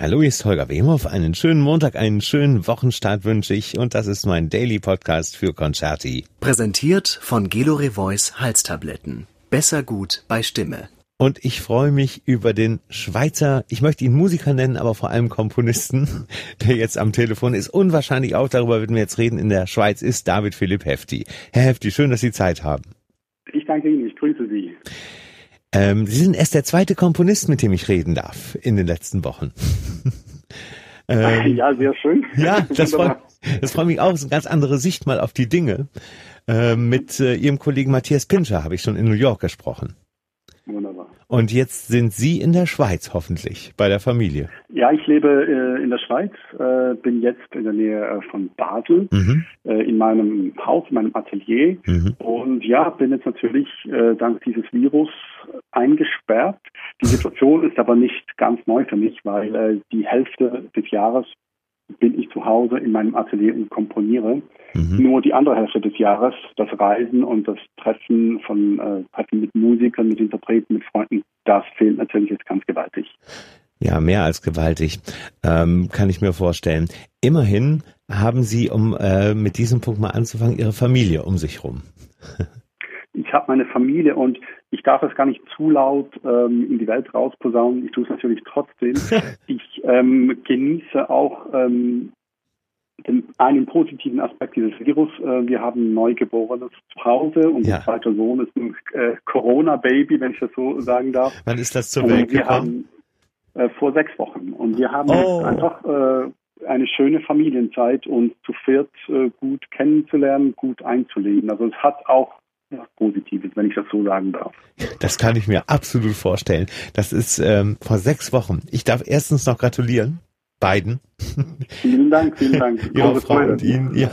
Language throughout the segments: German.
Hallo, hier ist Holger Wemhoff. Einen schönen Montag, einen schönen Wochenstart wünsche ich und das ist mein Daily Podcast für Concerti. Präsentiert von Gelore Voice Halstabletten. Besser gut bei Stimme. Und ich freue mich über den Schweizer, ich möchte ihn Musiker nennen, aber vor allem Komponisten, der jetzt am Telefon ist. Unwahrscheinlich auch darüber werden wir jetzt reden. In der Schweiz ist David Philipp Hefti. Herr Hefti, schön, dass Sie Zeit haben. Ich danke Ihnen, ich grüße Sie. Ähm, Sie sind erst der zweite Komponist, mit dem ich reden darf in den letzten Wochen. ähm, ja, sehr schön. Ja, das freut, das freut mich auch. Das ist eine ganz andere Sicht mal auf die Dinge. Ähm, mit äh, Ihrem Kollegen Matthias Pinscher habe ich schon in New York gesprochen. Und jetzt sind Sie in der Schweiz hoffentlich bei der Familie. Ja, ich lebe äh, in der Schweiz, äh, bin jetzt in der Nähe äh, von Basel mhm. Äh, in meinem Haus, in meinem Atelier mhm. und ja, bin jetzt natürlich äh, dank dieses Virus eingesperrt. Die Situation ist aber nicht ganz neu für mich, weil äh, die Hälfte des Jahres bin ich zu Hause in meinem Atelier und komponiere. Mhm. Nur die andere Hälfte des Jahres, das Reisen und das Treffen von äh, Treffen mit Musikern, mit Interpreten, mit Freunden, das fehlt natürlich jetzt ganz gewaltig. Ja, mehr als gewaltig, ähm, kann ich mir vorstellen. Immerhin haben Sie, um äh, mit diesem Punkt mal anzufangen, Ihre Familie um sich rum. ich habe meine Familie und ich darf es gar nicht zu laut ähm, in die Welt rausposaunen. Ich tue es natürlich trotzdem. ich ähm, genieße auch ähm, den, einen positiven Aspekt dieses Virus. Äh, wir haben ein Neugeborenes zu Hause. Unser ja. zweiter Sohn ist ein äh, Corona-Baby, wenn ich das so sagen darf. Wann ist das zur Welt gekommen? Haben, äh, vor sechs Wochen. Und wir haben oh. einfach äh, eine schöne Familienzeit und zu viert äh, gut kennenzulernen, gut einzuleben. Also es hat auch was Positives, wenn ich das so sagen darf. Das kann ich mir absolut vorstellen. Das ist ähm, vor sechs Wochen. Ich darf erstens noch gratulieren. Beiden. Vielen Dank, vielen Dank. Ihre Frau und Ihnen, ja.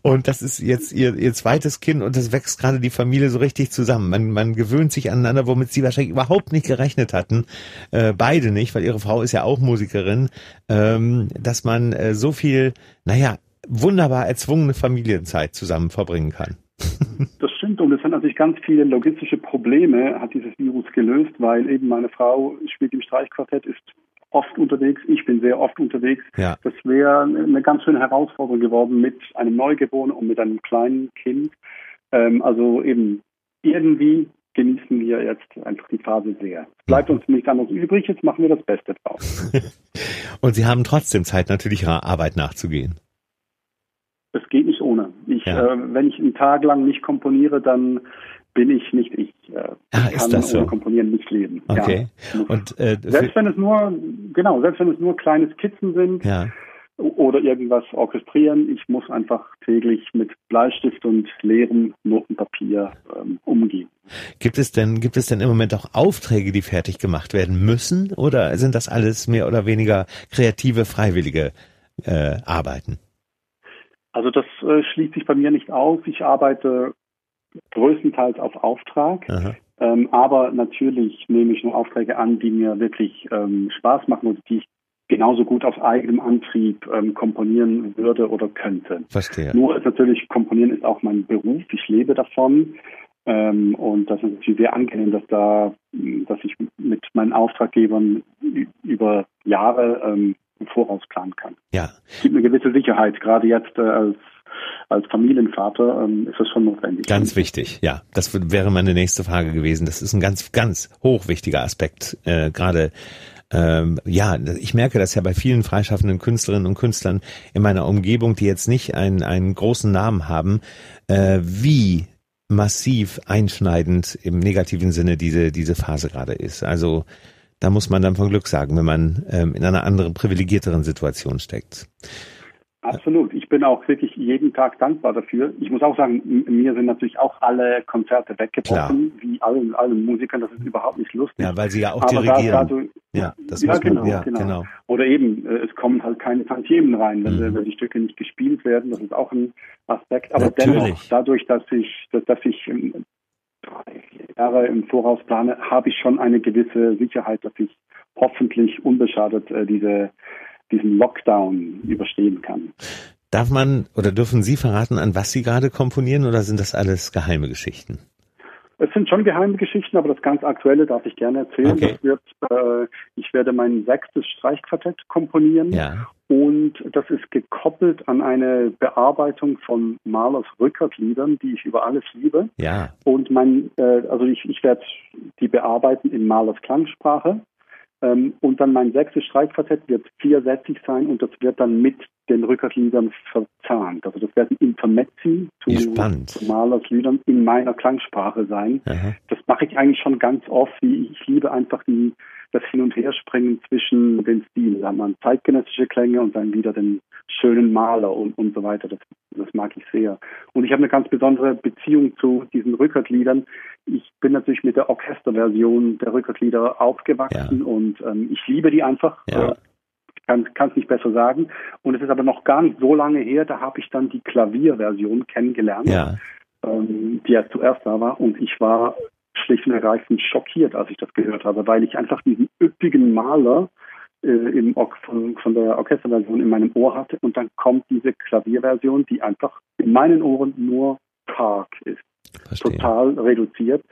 Und das ist jetzt ihr, ihr zweites Kind und es wächst gerade die Familie so richtig zusammen. Man, man gewöhnt sich aneinander, womit sie wahrscheinlich überhaupt nicht gerechnet hatten. Äh, beide nicht, weil ihre Frau ist ja auch Musikerin, ähm, dass man äh, so viel, naja, wunderbar erzwungene Familienzeit zusammen verbringen kann. Das stimmt und es sind natürlich ganz viele logistische Probleme, hat dieses Virus gelöst, weil eben meine Frau spielt im Streichquartett, ist oft unterwegs, ich bin sehr oft unterwegs. Ja. Das wäre eine ganz schöne Herausforderung geworden mit einem Neugeborenen und mit einem kleinen Kind. Ähm, also eben irgendwie genießen wir jetzt einfach die Phase sehr. Bleibt uns nichts anderes übrig, jetzt machen wir das Beste draus. und Sie haben trotzdem Zeit, natürlich Ihrer Arbeit nachzugehen. Das geht nicht. Ich, ja. äh, wenn ich einen Tag lang nicht komponiere, dann bin ich nicht ich. Äh, ah, ich kann so? ohne Komponieren nicht leben. Okay. Ja. Und äh, selbst wenn es nur genau, selbst wenn es nur kleine Skizzen sind ja. oder irgendwas orchestrieren, ich muss einfach täglich mit Bleistift und leerem Notenpapier ähm, umgehen. Gibt es denn gibt es denn im Moment auch Aufträge, die fertig gemacht werden müssen, oder sind das alles mehr oder weniger kreative, freiwillige äh, Arbeiten? Also das äh, schließt sich bei mir nicht aus. Ich arbeite größtenteils auf Auftrag. Ähm, aber natürlich nehme ich nur Aufträge an, die mir wirklich ähm, Spaß machen und die ich genauso gut aus eigenem Antrieb ähm, komponieren würde oder könnte. Verstehe. Nur ist natürlich, komponieren ist auch mein Beruf, ich lebe davon. Ähm, und das ist natürlich sehr angenehm, dass da, dass ich mit meinen Auftraggebern über Jahre ähm, im Voraus planen kann. Ja. Es gibt eine gewisse Sicherheit, gerade jetzt äh, als als Familienvater ähm, ist das schon notwendig. Ganz wichtig, ja. Das wäre meine nächste Frage gewesen. Das ist ein ganz, ganz hochwichtiger Aspekt, äh, gerade ähm, ja, ich merke das ja bei vielen freischaffenden Künstlerinnen und Künstlern in meiner Umgebung, die jetzt nicht einen, einen großen Namen haben, äh, wie massiv einschneidend im negativen Sinne diese, diese Phase gerade ist. Also da muss man dann von Glück sagen, wenn man ähm, in einer anderen, privilegierteren Situation steckt. Absolut. Ich bin auch wirklich jeden Tag dankbar dafür. Ich muss auch sagen, mir sind natürlich auch alle Konzerte weggebrochen, Klar. wie allen, allen Musikern. Das ist überhaupt nicht lustig. Ja, weil sie ja auch Aber dirigieren. Da, ja, das ja, muss genau, man, ja, genau. genau. Oder eben, äh, es kommen halt keine Tantiemen rein, wenn, mhm. wenn, die Stücke nicht gespielt werden. Das ist auch ein Aspekt. Aber Natürlich. dennoch, dadurch, dass ich, dass, dass ich drei Jahre im Voraus plane, habe ich schon eine gewisse Sicherheit, dass ich hoffentlich unbeschadet äh, diese, diesen Lockdown überstehen kann. Darf man oder dürfen Sie verraten, an was Sie gerade komponieren oder sind das alles geheime Geschichten? Es sind schon geheime Geschichten, aber das ganz Aktuelle darf ich gerne erzählen. Okay. Wird, äh, ich werde mein sechstes Streichquartett komponieren. Ja. Und das ist gekoppelt an eine Bearbeitung von Mahlers Rückertliedern, die ich über alles liebe. Ja. Und mein, äh, also ich, ich werde die bearbeiten in Mahlers Klangsprache. Ähm, und dann mein sechstes Streichquartett wird viersätzig sein und das wird dann mit den Rückertliedern verzahnt. Also das werden Intermezzi zu, zu Malers Liedern in meiner Klangsprache sein. Aha. Das mache ich eigentlich schon ganz oft. Ich liebe einfach die, das Hin- und Herspringen zwischen den Stilen. Da hat man zeitgenössische Klänge und dann wieder den schönen Maler und, und so weiter. Das, das mag ich sehr. Und ich habe eine ganz besondere Beziehung zu diesen Rückertliedern. Ich bin natürlich mit der Orchesterversion der Rückertlieder aufgewachsen ja. und ähm, ich liebe die einfach. Ja. Äh, kann es nicht besser sagen. Und es ist aber noch gar nicht so lange her, da habe ich dann die Klavierversion kennengelernt, ja. ähm, die ja zuerst da war. Und ich war schlicht und ergreifend schockiert, als ich das gehört habe, weil ich einfach diesen üppigen Maler äh, im, von, von der Orchesterversion in meinem Ohr hatte. Und dann kommt diese Klavierversion, die einfach in meinen Ohren nur karg ist. Verstehe. Total reduziert.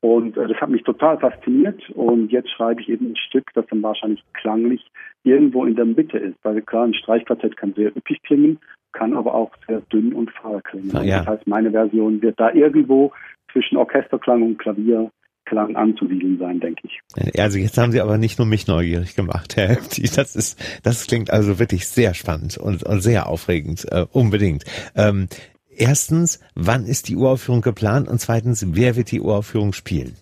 Und äh, das hat mich total fasziniert. Und jetzt schreibe ich eben ein Stück, das dann wahrscheinlich klanglich irgendwo in der Mitte ist. Weil klar, ein Streichquartett kann sehr üppig klingen, kann aber auch sehr dünn und fahl klingen. Ja. Das heißt, meine Version wird da irgendwo zwischen Orchesterklang und Klavierklang anzusiedeln sein, denke ich. Also jetzt haben Sie aber nicht nur mich neugierig gemacht, Herr Hefti. Das ist, das klingt also wirklich sehr spannend und, und sehr aufregend, äh, unbedingt. Ähm, erstens, wann ist die Uraufführung geplant? Und zweitens, wer wird die Uraufführung spielen?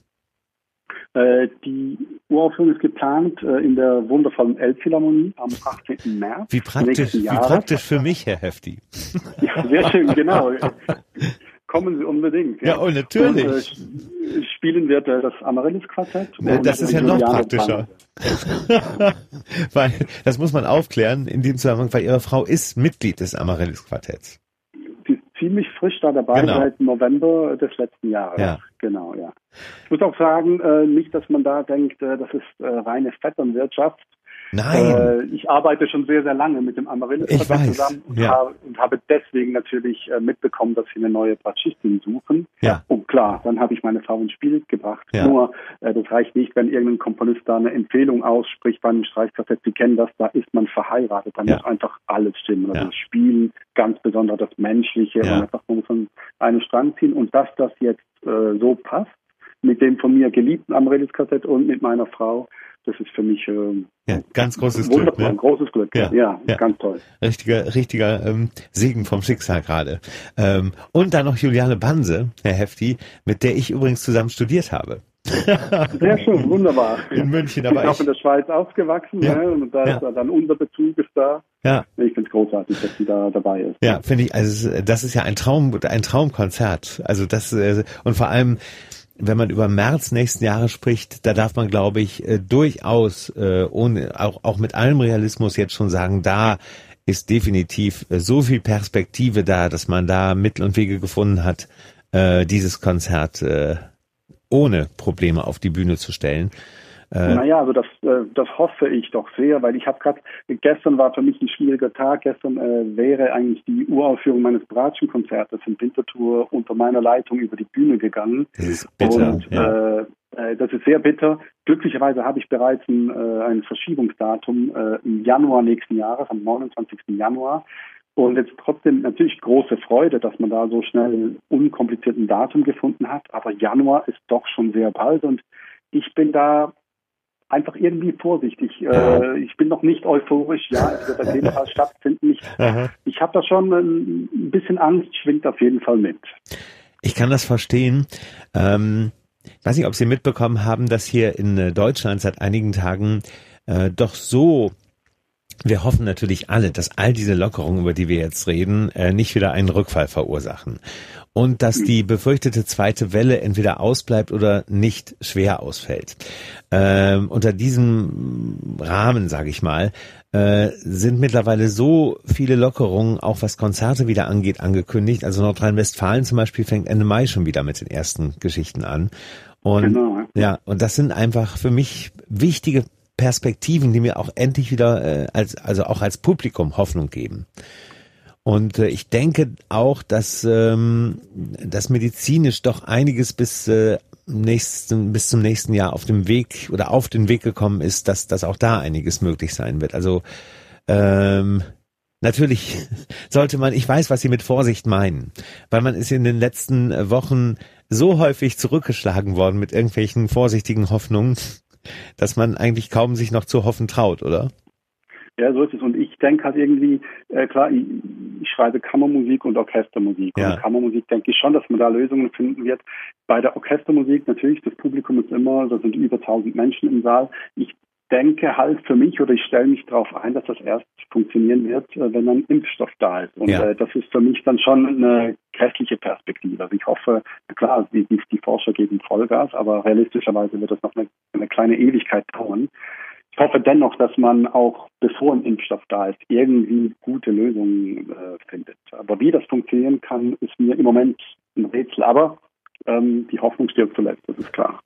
Äh, die Uraufführung ist geplant äh, in der wundervollen Elbphilharmonie am 18. März. Wie praktisch, wie praktisch für mich, Herr Hefti. Ja, sehr schön, genau. Kommen Sie unbedingt. Ja, ja oh, natürlich. Und, äh, spielen wird äh, das Amaryllis-Quartett. Das ist ja noch praktischer. weil, das muss man aufklären in dem Zusammenhang, weil Ihre Frau ist Mitglied des Amaryllis-Quartetts ziemlich frisch da dabei genau. seit November des letzten Jahres. Ja. Genau, ja. Ich muss auch sagen, äh, nicht, dass man da denkt, äh, das ist äh, reine Vetternwirtschaft. Nein. Äh, ich arbeite schon sehr, sehr lange mit dem Amaryllis zusammen und, ja. habe, und, habe, deswegen natürlich äh, mitbekommen, dass sie eine neue Bratschistin suchen. Ja. Und klar, dann habe ich meine Frau ins Spiel gebracht. Ja. Nur, äh, das reicht nicht, wenn irgendein Komponist da eine Empfehlung ausspricht bei einem Streichquartett. Sie kennen das, da ist man verheiratet. Da ja. muss einfach alles stimmen. Also das Spielen, ganz besonders das Menschliche. Und einfach, man muss an einen Strang ziehen. Und dass das jetzt äh, so passt, mit dem von mir geliebten Amaryllis-Quartett und mit meiner Frau, das ist für mich äh, ja, ganz großes Glück. Ne? großes Glück. Ja, ja, ja, ganz toll. Richtiger, richtiger ähm, Segen vom Schicksal gerade. Ähm, und dann noch Juliane Banse, Herr Hefti, mit der ich übrigens zusammen studiert habe. Sehr schön, wunderbar. In München, aber ich bin auch in der Schweiz aufgewachsen ja, ne? und da ja. ist dann unser Bezug ist da. Ja. Ich finde es großartig, dass sie da dabei ist. Ja, finde ich, also das ist ja ein Traum, ein Traumkonzert. Also das äh, und vor allem wenn man über März nächsten Jahres spricht, da darf man, glaube ich, äh, durchaus äh, ohne auch, auch mit allem Realismus jetzt schon sagen, da ist definitiv äh, so viel Perspektive da, dass man da Mittel und Wege gefunden hat, dieses Konzert ohne Probleme auf die Bühne zu stellen. Äh, naja, also das, äh, das hoffe ich doch sehr, weil ich habe gerade, gestern war für mich ein schwieriger Tag. Gestern äh, wäre eigentlich die Uraufführung meines Bratschenkonzertes in Winterthur unter meiner Leitung über die Bühne gegangen. Das ist bitter. Und, ja. äh, äh das ist sehr bitter. Glücklicherweise habe ich bereits ein, äh, ein Verschiebungsdatum im Januar nächsten Jahres, am 29. Januar. Und jetzt trotzdem natürlich große Freude, dass man da so schnell unkomplizierten Datum gefunden hat. Aber Januar ist doch schon sehr bald und ich bin da einfach irgendwie vorsichtig. Äh, ich bin noch nicht euphorisch, ja, es wird auf jeden Fall stattfinden. Ich, ich habe da schon ein bisschen Angst, schwingt auf jeden Fall mit. Ich kann das verstehen. Ähm, ich weiß nicht, ob Sie mitbekommen haben, dass hier in äh, Deutschland seit einigen Tagen äh, doch so wir hoffen natürlich alle, dass all diese Lockerungen, über die wir jetzt reden, äh, nicht wieder einen Rückfall verursachen und dass die befürchtete zweite Welle entweder ausbleibt oder nicht schwer ausfällt. Ähm, unter diesem Rahmen, sage ich mal, äh, sind mittlerweile so viele Lockerungen, auch was Konzerte wieder angeht, angekündigt. Also Nordrhein-Westfalen zum Beispiel fängt Ende Mai schon wieder mit den ersten Geschichten an. Und genau. ja, und das sind einfach für mich wichtige Perspektiven, die mir auch endlich wieder äh, als also auch als Publikum Hoffnung geben. Und äh, ich denke auch, dass ähm, das medizinisch doch einiges bis äh, nächsten, bis zum nächsten Jahr auf dem Weg oder auf den Weg gekommen ist, dass, dass auch da einiges möglich sein wird. Also ähm, natürlich sollte man, ich weiß, was Sie mit Vorsicht meinen, weil man ist in den letzten Wochen so häufig zurückgeschlagen worden mit irgendwelchen vorsichtigen Hoffnungen, dass man eigentlich kaum sich noch zu hoffen traut, oder? Ja, so ist es. Und ich denke halt irgendwie, äh, klar, ich, ich schreibe Kammermusik und Orchestermusik. Ja. Und Kammermusik denke ich schon, dass man da Lösungen finden wird. Bei der Orchestermusik natürlich, das Publikum ist immer, da sind über 1000 Menschen im Saal. Ich denke halt für mich oder ich stelle mich darauf ein, dass das erst funktionieren wird, äh, wenn ein Impfstoff da ist. Und Ja. äh, das ist für mich dann schon eine grässliche Perspektive. Also ich hoffe, klar, die, die, die Forscher geben Vollgas, aber realistischerweise wird das noch eine, eine kleine Ewigkeit dauern. Ich hoffe dennoch, dass man auch bevor ein Impfstoff da ist, irgendwie gute Lösungen äh, findet. Aber wie das funktionieren kann, ist mir im Moment ein Rätsel. Aber ähm, die Hoffnung stirbt zuletzt, das ist klar.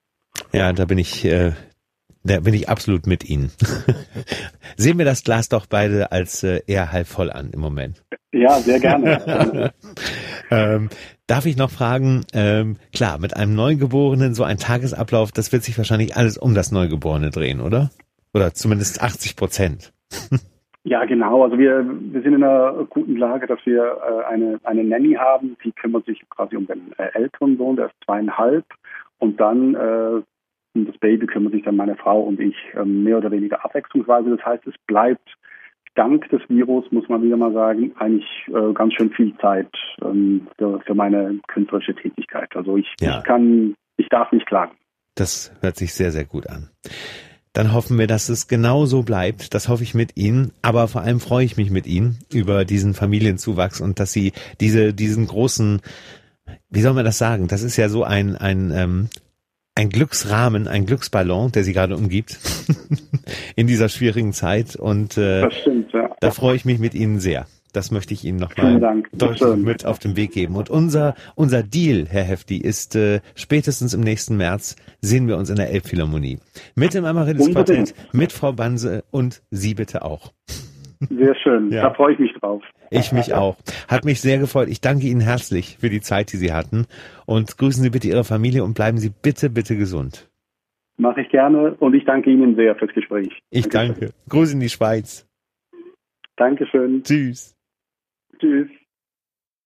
Ja, da bin ich, äh, da bin ich absolut mit Ihnen. Sehen wir das Glas doch beide als äh, eher halb voll an im Moment. Ja, sehr gerne. ähm, darf ich noch fragen, ähm, klar, mit einem Neugeborenen so ein Tagesablauf, das wird sich wahrscheinlich alles um das Neugeborene drehen, oder? Oder zumindest 80 Prozent. Ja, genau. Also wir, wir sind in einer guten Lage, dass wir äh, eine, eine Nanny haben, die kümmert sich quasi um den äh, älteren Sohn, der ist zweieinhalb. Und dann äh, um das Baby kümmert sich dann meine Frau und ich äh, mehr oder weniger abwechslungsweise. Das heißt, es bleibt dank des Virus, muss man wieder mal sagen, eigentlich äh, ganz schön viel Zeit ähm, für, für meine künstlerische Tätigkeit. Also ich, Ja. ich kann, ich darf nicht klagen. Das hört sich sehr, sehr gut an. Dann hoffen wir, dass es genau so bleibt. Das hoffe ich mit Ihnen. Aber vor allem freue ich mich mit Ihnen über diesen Familienzuwachs und dass Sie diese, diesen großen, wie soll man das sagen? Das ist ja so ein, ein, ähm, ein Glücksrahmen, ein Glücksballon, der Sie gerade umgibt in dieser schwierigen Zeit. Und äh, stimmt, ja. da freue ich mich mit Ihnen sehr. Das möchte ich Ihnen nochmal deutlich mit auf den Weg geben. Und unser, unser Deal, Herr Hefti, ist äh, spätestens im nächsten März sehen wir uns in der Elbphilharmonie. Mit dem Amaryllis. Quartett, mit Frau Banse und Sie bitte auch. Sehr schön. Ja. Da freue ich mich drauf. Ich mich auch. Hat mich sehr gefreut. Ich danke Ihnen herzlich für die Zeit, die Sie hatten. Und grüßen Sie bitte Ihre Familie und bleiben Sie bitte, bitte gesund. Mache ich gerne und ich danke Ihnen sehr fürs Gespräch. Ich danke. Grüße in die Schweiz. Dankeschön. Tschüss. Tschüss.